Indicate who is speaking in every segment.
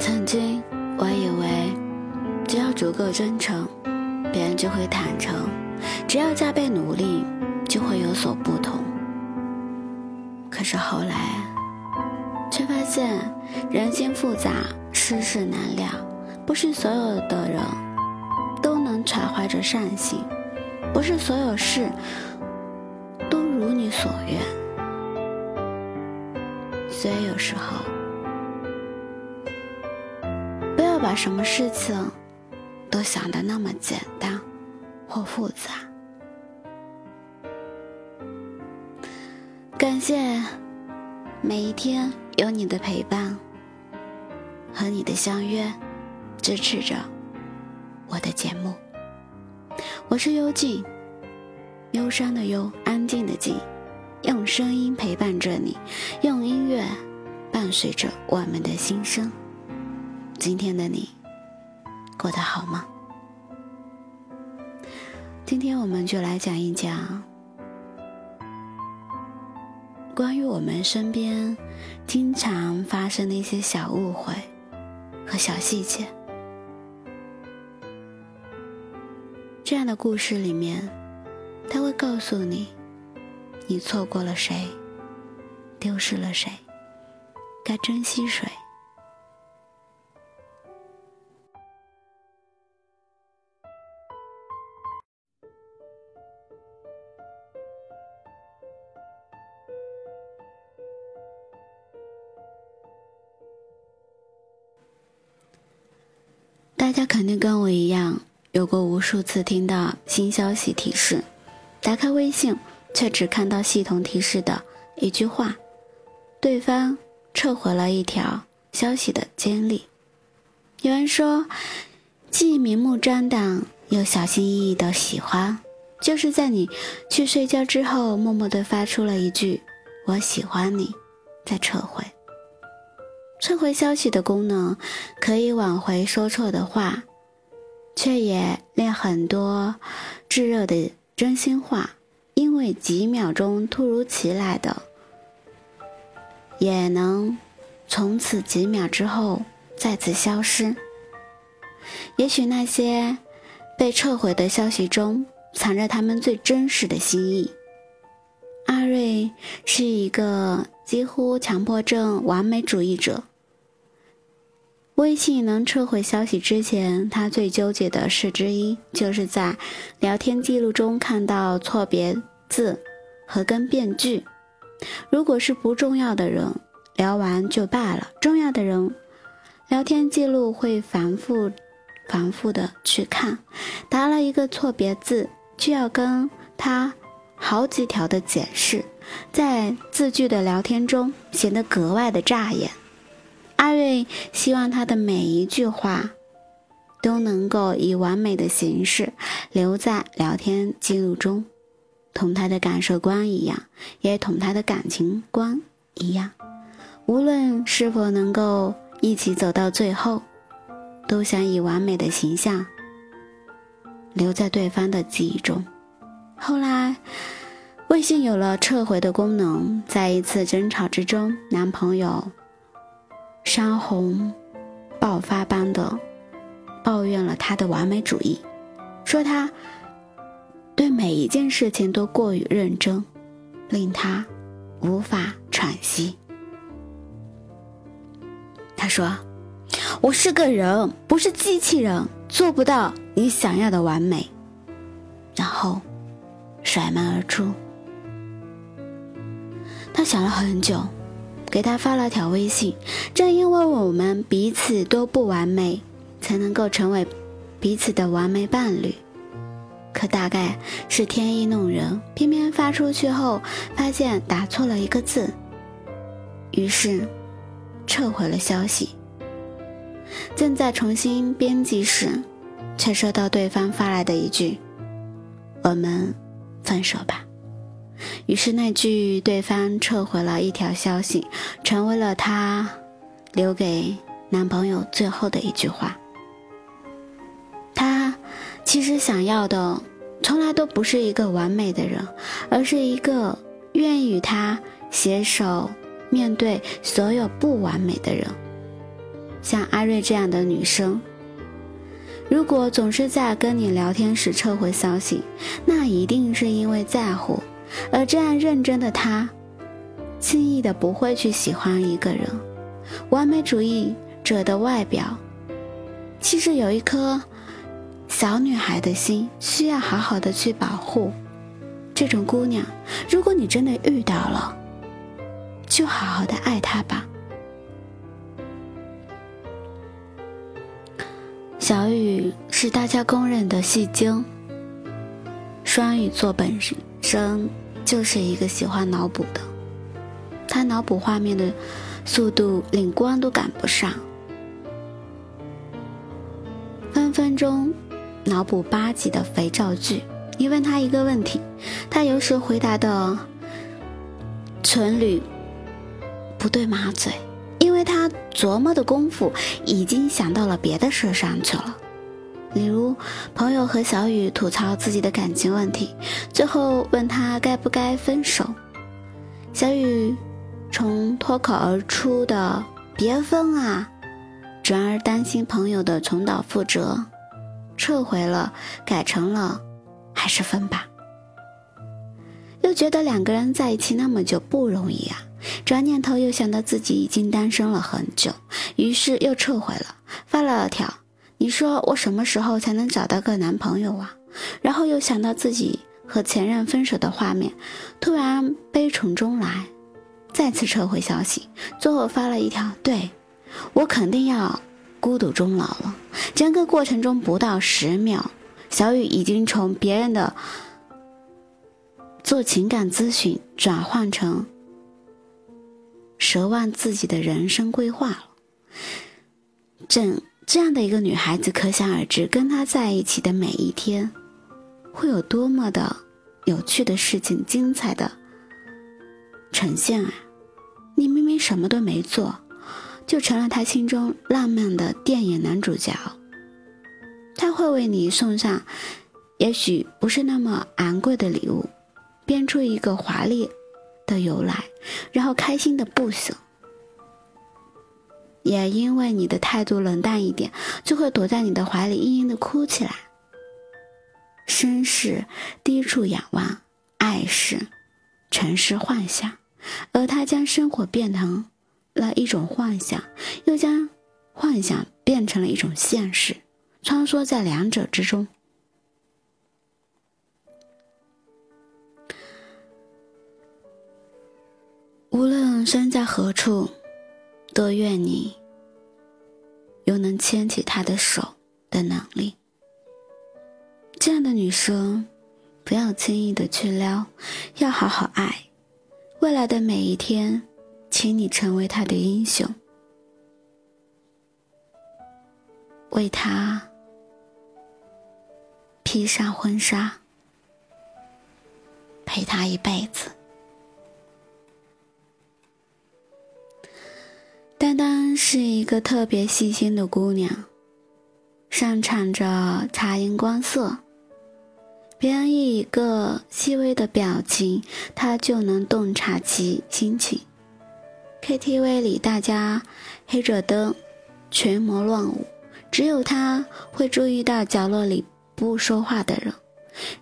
Speaker 1: 曾经我以为，只要足够真诚，别人就会坦诚；只要加倍努力，就会有所不同。可是后来，却发现人心复杂，世事难料，不是所有的人都能揣怀着善心，不是所有事都如你所愿。所以有时候。把什么事情都想得那么简单或复杂。感谢每一天有你的陪伴和你的相约，支持着我的节目。我是幽静，忧伤的忧，安静的静，用声音陪伴着你，用音乐伴随着我们的心声。今天的你过得好吗？今天我们就来讲一讲关于我们身边经常发生的一些小误会和小细节。这样的故事里面，他会告诉你，你错过了谁，丢失了谁，该珍惜谁。肯定跟我一样，有过无数次听到新消息提示，打开微信却只看到系统提示的一句话：对方撤回了一条消息的经历。有人说，既明目张胆又小心翼翼的喜欢，就是在你去睡觉之后，默默的发出了一句“我喜欢你”，再撤回。撤回消息的功能可以挽回说错的话，却也令很多炙热的真心话，因为几秒钟突如其来的，也能从此几秒之后再次消失。也许那些被撤回的消息中，藏着他们最真实的心意。阿瑞是一个几乎强迫症完美主义者。微信能撤回消息之前，他最纠结的事之一，就是在聊天记录中看到错别字和跟变句。如果是不重要的人，聊完就罢了；重要的人，聊天记录会反复、反复的去看，答了一个错别字，就要跟他。好几条的解释，在字句的聊天中显得格外的扎眼。阿瑞希望他的每一句话都能够以完美的形式留在聊天记录中，同他的感受观一样，也同他的感情观一样。无论是否能够一起走到最后，都想以完美的形象留在对方的记忆中。后来，微信有了撤回的功能。在一次争吵之中，男朋友山洪爆发般的抱怨了他的完美主义，说他对每一件事情都过于认真，令他无法喘息。他说：“我是个人，不是机器人，做不到你想要的完美。”然后。甩门而出。他想了很久，给他发了条微信。正因为我们彼此都不完美，才能够成为彼此的完美伴侣。可大概是天意弄人，偏偏发出去后发现打错了一个字，于是撤回了消息。正在重新编辑时，却收到对方发来的一句：“我们。”分手吧。于是那句对方撤回了一条消息，成为了她留给男朋友最后的一句话。她其实想要的，从来都不是一个完美的人，而是一个愿意与他携手面对所有不完美的人。像阿瑞这样的女生，如果总是在跟你聊天时撤回消息，那一定是因为在乎。而这样认真的他，轻易的不会去喜欢一个人。完美主义者的外表，其实有一颗小女孩的心，需要好好的去保护。这种姑娘，如果你真的遇到了，就好好的爱她吧。小雨是大家公认的戏精。双鱼座本身就是一个喜欢脑补的，他脑补画面的速度连光都赶不上，分分钟脑补八集的肥皂剧。你问他一个问题，他有时回答的唇缕不对马嘴。因为他琢磨的功夫已经想到了别的事上去了，例如朋友和小雨吐槽自己的感情问题，最后问他该不该分手，小雨从脱口而出的“别分啊”，转而担心朋友的重蹈覆辙，撤回了，改成了“还是分吧”，又觉得两个人在一起那么久不容易啊。转念头又想到自己已经单身了很久，于是又撤回了，发了条：“你说我什么时候才能找到个男朋友啊？”然后又想到自己和前任分手的画面，突然悲从中来，再次撤回消息，最后发了一条：“对我肯定要孤独终老了。”整个过程中不到十秒，小雨已经从别人的做情感咨询转换成。奢望自己的人生规划了，这这样的一个女孩子，可想而知，跟他在一起的每一天，会有多么的有趣的事情、精彩的呈现啊！你明明什么都没做，就成了他心中浪漫的电影男主角。他会为你送上，也许不是那么昂贵的礼物，编出一个华丽。的由来，然后开心的不行。也因为你的态度冷淡一点，就会躲在你的怀里嘤嘤的哭起来。生是低处仰望，爱是城市幻想，而他将生活变成了一种幻想，又将幻想变成了一种现实，穿梭在两者之中。身在何处，都愿你有能牵起他的手的能力。这样的女生，不要轻易的去撩，要好好爱。未来的每一天，请你成为他的英雄，为他披上婚纱，陪他一辈子。是一个特别细心的姑娘，擅长着察言观色。别人一个细微的表情，她就能洞察其心情。KTV 里大家黑着灯，群魔乱舞，只有她会注意到角落里不说话的人，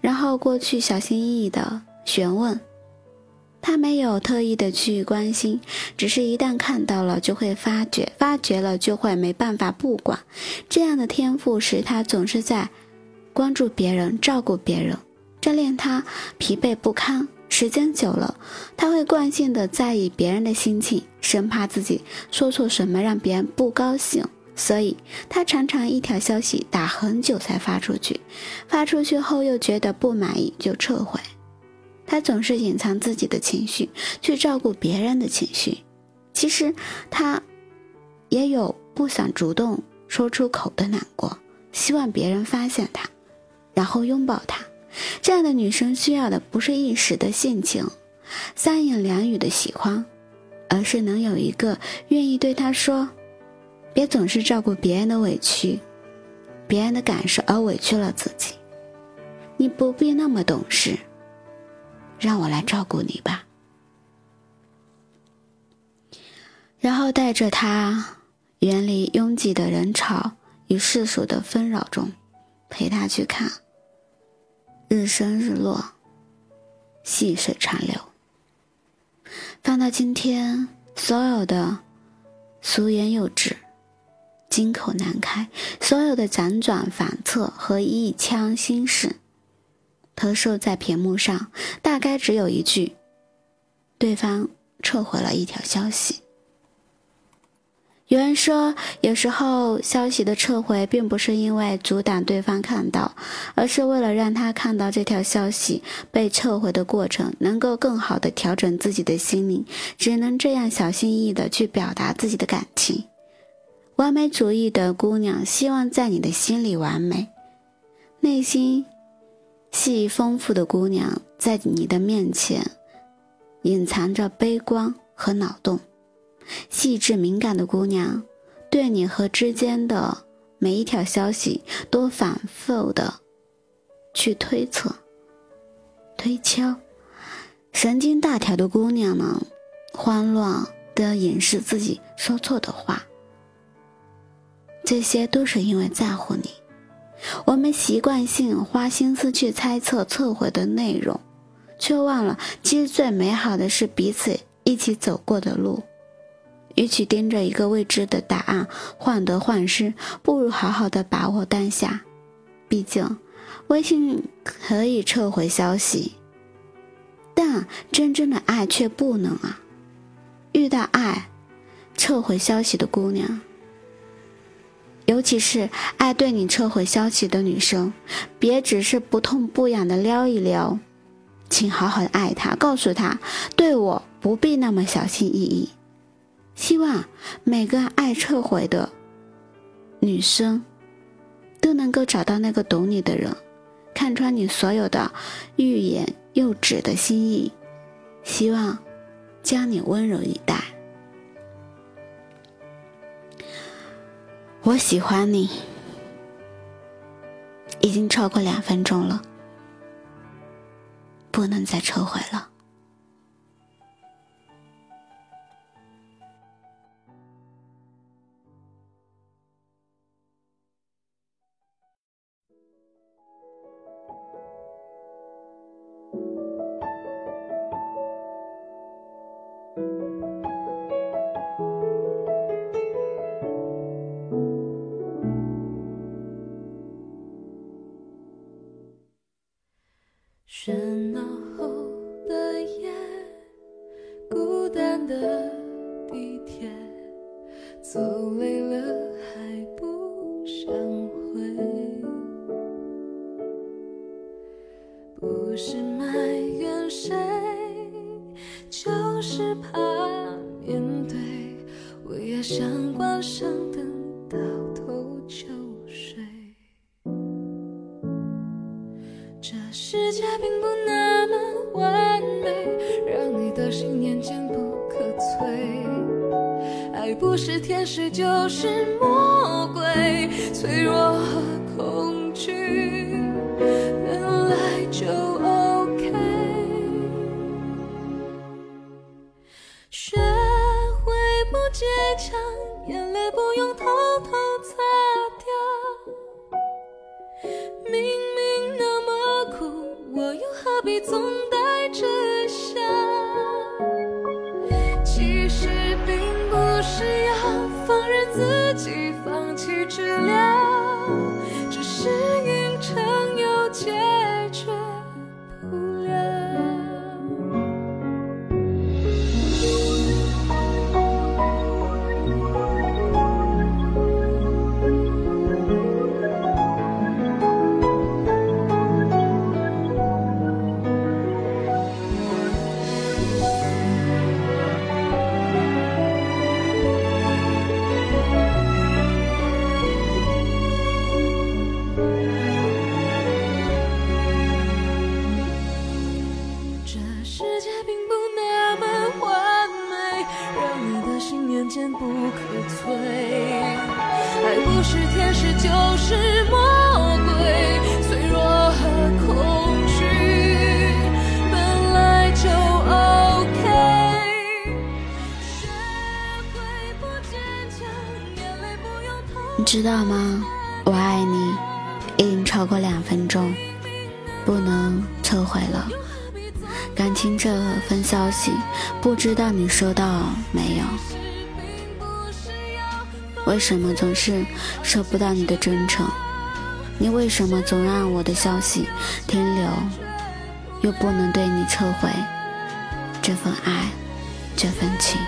Speaker 1: 然后过去小心翼翼的询问。他没有特意的去关心，只是一旦看到了就会发觉，发觉了就会没办法不管。这样的天赋使他总是在关注别人、照顾别人，这令他疲惫不堪。时间久了，他会惯性的在意别人的心情，生怕自己说错什么让别人不高兴，所以他常常一条消息打很久才发出去，发出去后又觉得不满意就撤回。他总是隐藏自己的情绪，去照顾别人的情绪。其实他也有不想主动说出口的难过，希望别人发现他，然后拥抱他。这样的女生需要的不是一时的性情、三言两语的喜欢，而是能有一个愿意对她说：“别总是照顾别人的委屈，别人的感受而委屈了自己。你不必那么懂事。”让我来照顾你吧。然后带着他，远离拥挤的人潮与世俗的纷扰中，陪他去看日升日落、细水长流。放到今天，所有的俗言幼稚、金口难开，所有的辗转反侧和一腔心事，投射在屏幕上，大概只有一句：对方撤回了一条消息。有人说，有时候消息的撤回并不是因为阻挡对方看到，而是为了让他看到这条消息被撤回的过程，能够更好的调整自己的心灵，只能这样小心翼翼的去表达自己的感情。完美主义的姑娘希望在你的心里完美，内心细丰富的姑娘在你的面前隐藏着悲观和脑洞。细致敏感的姑娘，对你和之间的每一条消息都反复的去推测、推敲。神经大条的姑娘呢，慌乱的掩饰自己说错的话。这些都是因为在乎你。我们习惯性花心思去猜测撤回的内容，却忘了，其实最美好的是彼此一起走过的路。与其盯着一个未知的答案患得患失，不如好好的把握当下。毕竟，微信可以撤回消息，但真正的爱却不能啊！遇到爱，撤回消息的姑娘，尤其是爱对你撤回消息的女生，别只是不痛不痒的撩一撩，请好好的爱她，告诉她，对我不必那么小心翼翼。希望每个爱撤回的女生都能够找到那个懂你的人，看穿你所有的欲言又止的心意。希望将你温柔以待。我喜欢你，已经超过两分钟了，不能再撤回了。
Speaker 2: 就是怕面对，我也想关上灯，倒头就睡。这世界并不那么完美，让你的心念坚不可摧。爱不是天使就是学会不坚强，眼泪不用偷偷擦掉。明明那么苦，我又何必总就是魔鬼，脆弱和恐惧本来就 OK。学会不坚强，眼泪
Speaker 1: 知道吗？我爱你已经超过两分钟，不能撤回了。感情这份消息，不知道你收到没有？为什么总是收不到你的真诚？你为什么总让我的消息停留，又不能对你撤回这份爱，这份情？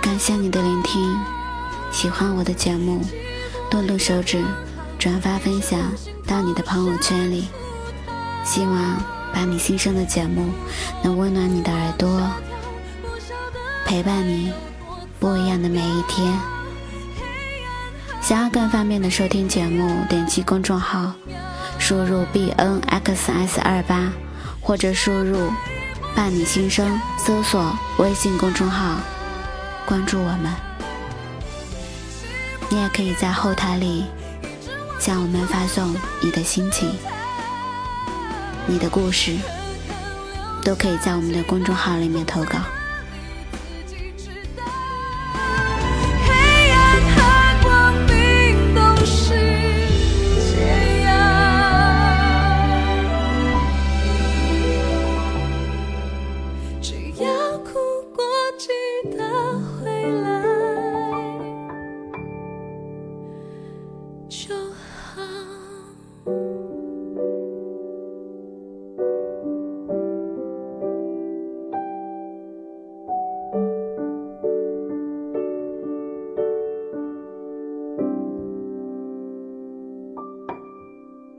Speaker 1: 感谢你的聆听，喜欢我的节目，动动手指转发分享到你的朋友圈里。希望把你新生的节目能温暖你的耳朵，陪伴你不一样的每一天。想要更方便的收听节目，点击公众号，输入 b n x s 二八，或者输入“伴你心声”，搜索微信公众号，关注我们。你也可以在后台里向我们发送你的心情、你的故事，都可以在我们的公众号里面投稿。